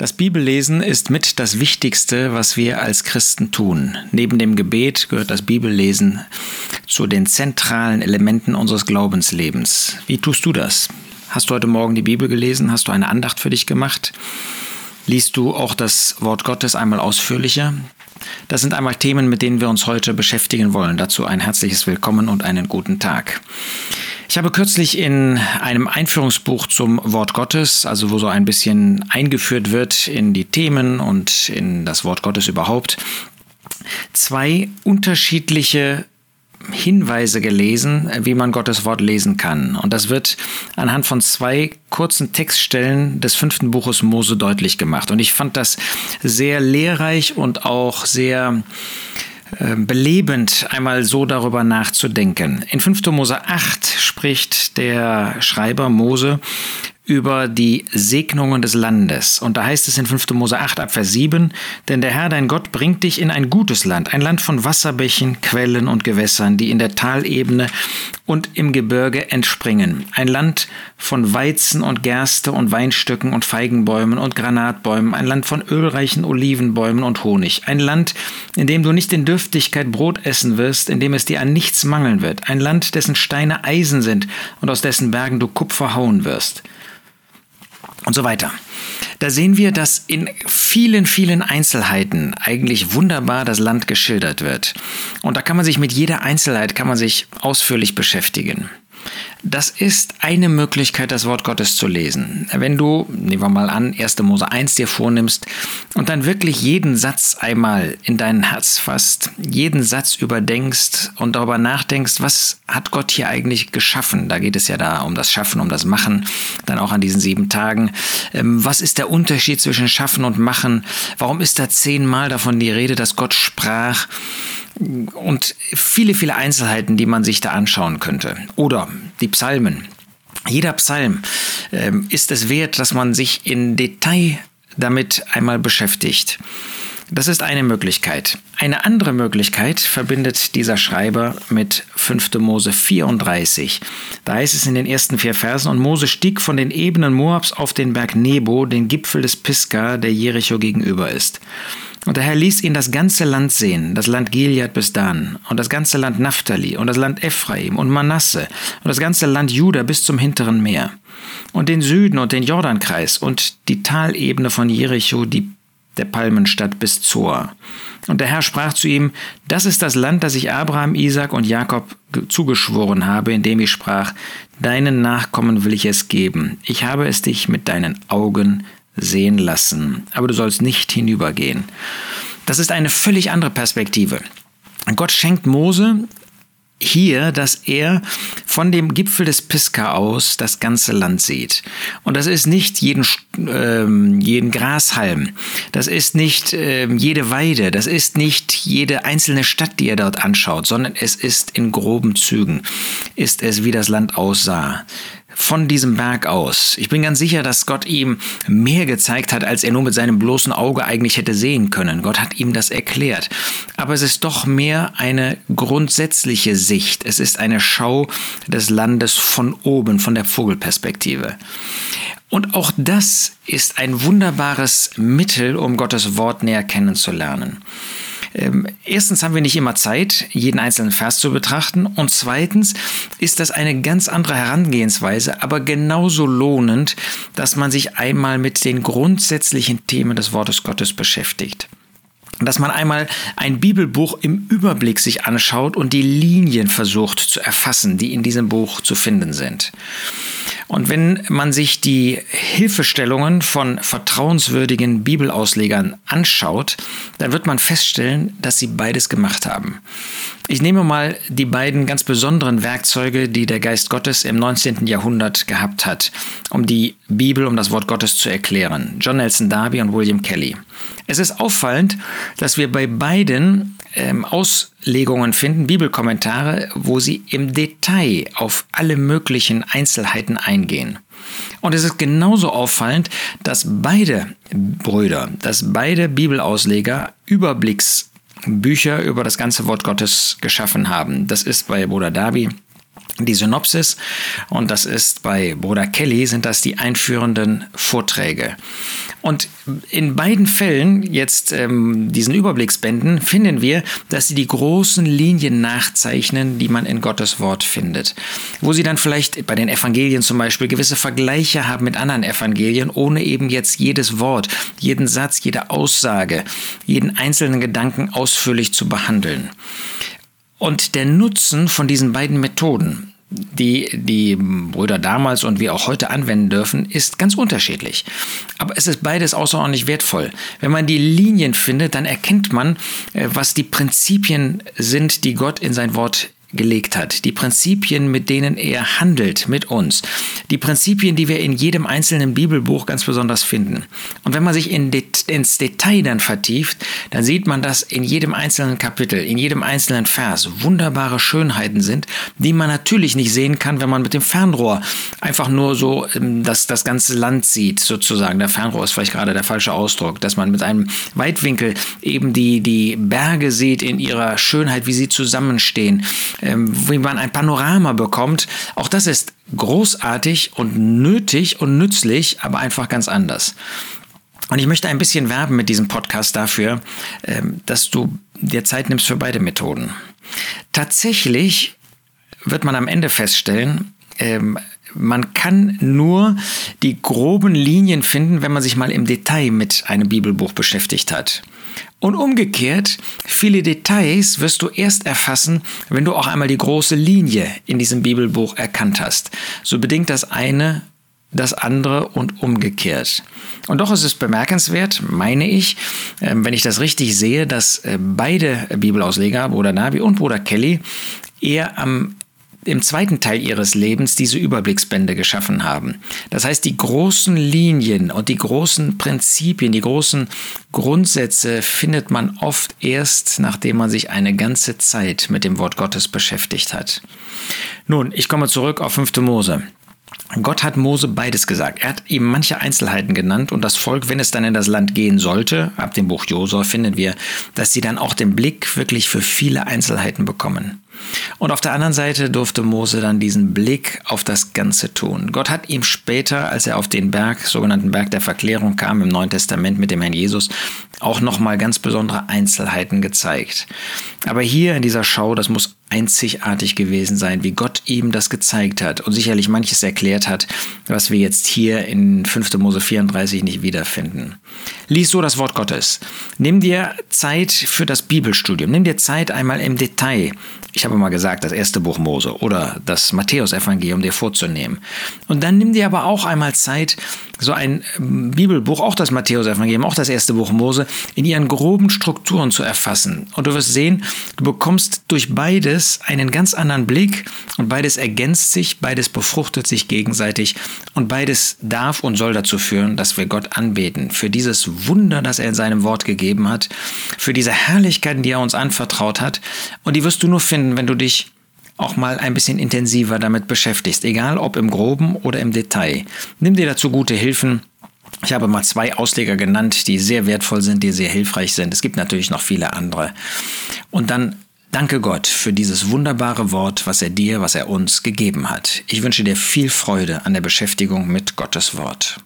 Das Bibellesen ist mit das Wichtigste, was wir als Christen tun. Neben dem Gebet gehört das Bibellesen zu den zentralen Elementen unseres Glaubenslebens. Wie tust du das? Hast du heute Morgen die Bibel gelesen? Hast du eine Andacht für dich gemacht? Liest du auch das Wort Gottes einmal ausführlicher? Das sind einmal Themen, mit denen wir uns heute beschäftigen wollen. Dazu ein herzliches Willkommen und einen guten Tag. Ich habe kürzlich in einem Einführungsbuch zum Wort Gottes, also wo so ein bisschen eingeführt wird in die Themen und in das Wort Gottes überhaupt, zwei unterschiedliche Hinweise gelesen, wie man Gottes Wort lesen kann. Und das wird anhand von zwei kurzen Textstellen des fünften Buches Mose deutlich gemacht. Und ich fand das sehr lehrreich und auch sehr belebend, einmal so darüber nachzudenken. In 5. Mose 8 spricht der Schreiber Mose über die Segnungen des Landes. Und da heißt es in 5. Mose 8 ab Vers 7, denn der Herr dein Gott bringt dich in ein gutes Land, ein Land von Wasserbächen, Quellen und Gewässern, die in der Talebene und im Gebirge entspringen. Ein Land von Weizen und Gerste und Weinstöcken und Feigenbäumen und Granatbäumen, ein Land von ölreichen Olivenbäumen und Honig. Ein Land, in dem du nicht in Dürftigkeit Brot essen wirst, in dem es dir an nichts mangeln wird. Ein Land, dessen Steine Eisen sind und aus dessen Bergen du Kupfer hauen wirst und so weiter. Da sehen wir, dass in vielen, vielen Einzelheiten eigentlich wunderbar das Land geschildert wird. Und da kann man sich mit jeder Einzelheit kann man sich ausführlich beschäftigen. Das ist eine Möglichkeit, das Wort Gottes zu lesen. Wenn du, nehmen wir mal an, 1. Mose 1 dir vornimmst und dann wirklich jeden Satz einmal in dein Herz fasst, jeden Satz überdenkst und darüber nachdenkst, was hat Gott hier eigentlich geschaffen? Da geht es ja da um das Schaffen, um das Machen, dann auch an diesen sieben Tagen. Ähm, was ist der Unterschied zwischen Schaffen und Machen? Warum ist da zehnmal davon die Rede, dass Gott sprach? Und viele, viele Einzelheiten, die man sich da anschauen könnte. Oder die Psalmen. Jeder Psalm äh, ist es wert, dass man sich in Detail damit einmal beschäftigt. Das ist eine Möglichkeit. Eine andere Möglichkeit verbindet dieser Schreiber mit 5. Mose 34. Da heißt es in den ersten vier Versen, und Mose stieg von den Ebenen Moabs auf den Berg Nebo, den Gipfel des Pisgah, der Jericho gegenüber ist. Und der Herr ließ ihn das ganze Land sehen, das Land Gilead bis Dan, und das ganze Land Naphtali, und das Land Ephraim und Manasse, und das ganze Land Juda bis zum hinteren Meer, und den Süden und den Jordankreis, und die Talebene von Jericho, die der Palmenstadt bis Zoar. Und der Herr sprach zu ihm, das ist das Land, das ich Abraham, Isaac und Jakob zugeschworen habe, indem ich sprach, deinen Nachkommen will ich es geben. Ich habe es dich mit deinen Augen sehen lassen, aber du sollst nicht hinübergehen. Das ist eine völlig andere Perspektive. Gott schenkt Mose hier, dass er von dem Gipfel des Pisca aus das ganze Land sieht. Und das ist nicht jeden, ähm, jeden Grashalm, das ist nicht ähm, jede Weide, das ist nicht jede einzelne Stadt, die er dort anschaut, sondern es ist in groben Zügen, ist es, wie das Land aussah von diesem Berg aus. Ich bin ganz sicher, dass Gott ihm mehr gezeigt hat, als er nur mit seinem bloßen Auge eigentlich hätte sehen können. Gott hat ihm das erklärt. Aber es ist doch mehr eine grundsätzliche Sicht. Es ist eine Schau des Landes von oben, von der Vogelperspektive. Und auch das ist ein wunderbares Mittel, um Gottes Wort näher kennenzulernen. Ähm, erstens haben wir nicht immer Zeit, jeden einzelnen Vers zu betrachten. Und zweitens ist das eine ganz andere Herangehensweise, aber genauso lohnend, dass man sich einmal mit den grundsätzlichen Themen des Wortes Gottes beschäftigt dass man einmal ein Bibelbuch im Überblick sich anschaut und die Linien versucht zu erfassen, die in diesem Buch zu finden sind. Und wenn man sich die Hilfestellungen von vertrauenswürdigen Bibelauslegern anschaut, dann wird man feststellen, dass sie beides gemacht haben. Ich nehme mal die beiden ganz besonderen Werkzeuge, die der Geist Gottes im 19. Jahrhundert gehabt hat, um die Bibel, um das Wort Gottes zu erklären. John Nelson Darby und William Kelly. Es ist auffallend, dass wir bei beiden ähm, Auslegungen finden, Bibelkommentare, wo sie im Detail auf alle möglichen Einzelheiten eingehen. Und es ist genauso auffallend, dass beide Brüder, dass beide Bibelausleger Überblicksbücher über das ganze Wort Gottes geschaffen haben. Das ist bei Bruder Darby die Synopsis und das ist bei Bruder Kelly sind das die einführenden Vorträge. Und in beiden Fällen, jetzt ähm, diesen Überblicksbänden, finden wir, dass sie die großen Linien nachzeichnen, die man in Gottes Wort findet. Wo sie dann vielleicht bei den Evangelien zum Beispiel gewisse Vergleiche haben mit anderen Evangelien, ohne eben jetzt jedes Wort, jeden Satz, jede Aussage, jeden einzelnen Gedanken ausführlich zu behandeln. Und der Nutzen von diesen beiden Methoden, die die Brüder damals und wir auch heute anwenden dürfen, ist ganz unterschiedlich. Aber es ist beides außerordentlich wertvoll. Wenn man die Linien findet, dann erkennt man, äh, was die Prinzipien sind, die Gott in sein Wort gelegt hat, die Prinzipien, mit denen er handelt mit uns, die Prinzipien, die wir in jedem einzelnen Bibelbuch ganz besonders finden. Und wenn man sich in Det ins Detail dann vertieft, dann sieht man, dass in jedem einzelnen Kapitel, in jedem einzelnen Vers wunderbare Schönheiten sind, die man natürlich nicht sehen kann, wenn man mit dem Fernrohr einfach nur so ähm, das, das ganze Land sieht, sozusagen. Der Fernrohr ist vielleicht gerade der falsche Ausdruck, dass man mit einem Weitwinkel eben die, die Berge sieht in ihrer Schönheit, wie sie zusammenstehen wie man ein Panorama bekommt. Auch das ist großartig und nötig und nützlich, aber einfach ganz anders. Und ich möchte ein bisschen werben mit diesem Podcast dafür, ähm, dass du dir Zeit nimmst für beide Methoden. Tatsächlich wird man am Ende feststellen, ähm, man kann nur die groben Linien finden, wenn man sich mal im Detail mit einem Bibelbuch beschäftigt hat. Und umgekehrt, viele Details wirst du erst erfassen, wenn du auch einmal die große Linie in diesem Bibelbuch erkannt hast. So bedingt das eine das andere und umgekehrt. Und doch ist es bemerkenswert, meine ich, ähm, wenn ich das richtig sehe, dass äh, beide Bibelausleger, Bruder Nabi und Bruder Kelly, eher am im zweiten Teil ihres Lebens diese Überblicksbände geschaffen haben. Das heißt, die großen Linien und die großen Prinzipien, die großen Grundsätze findet man oft erst, nachdem man sich eine ganze Zeit mit dem Wort Gottes beschäftigt hat. Nun, ich komme zurück auf 5. Mose. Gott hat Mose beides gesagt. Er hat ihm manche Einzelheiten genannt und das Volk, wenn es dann in das Land gehen sollte, ab dem Buch Josua finden wir, dass sie dann auch den Blick wirklich für viele Einzelheiten bekommen. Und auf der anderen Seite durfte Mose dann diesen Blick auf das Ganze tun. Gott hat ihm später, als er auf den Berg, sogenannten Berg der Verklärung kam im Neuen Testament mit dem Herrn Jesus, auch nochmal ganz besondere Einzelheiten gezeigt. Aber hier in dieser Schau, das muss einzigartig gewesen sein, wie Gott ihm das gezeigt hat und sicherlich manches erklärt hat, was wir jetzt hier in 5. Mose 34 nicht wiederfinden. Lies so das Wort Gottes. Nimm dir Zeit für das Bibelstudium. Nimm dir Zeit einmal im Detail. Ich habe mal gesagt, das erste Buch Mose oder das Matthäusevangelium dir vorzunehmen. Und dann nimm dir aber auch einmal Zeit, so ein Bibelbuch, auch das Matthäusevangelium, auch das erste Buch Mose, in ihren groben Strukturen zu erfassen. Und du wirst sehen, du bekommst durch beides einen ganz anderen Blick und beides ergänzt sich, beides befruchtet sich gegenseitig und beides darf und soll dazu führen, dass wir Gott anbeten für dieses Wunder, das er in seinem Wort gegeben hat, für diese Herrlichkeiten, die er uns anvertraut hat. Und die wirst du nur finden, wenn du dich auch mal ein bisschen intensiver damit beschäftigst, egal ob im groben oder im Detail. Nimm dir dazu gute Hilfen. Ich habe mal zwei Ausleger genannt, die sehr wertvoll sind, die sehr hilfreich sind. Es gibt natürlich noch viele andere. Und dann danke Gott für dieses wunderbare Wort, was er dir, was er uns gegeben hat. Ich wünsche dir viel Freude an der Beschäftigung mit Gottes Wort.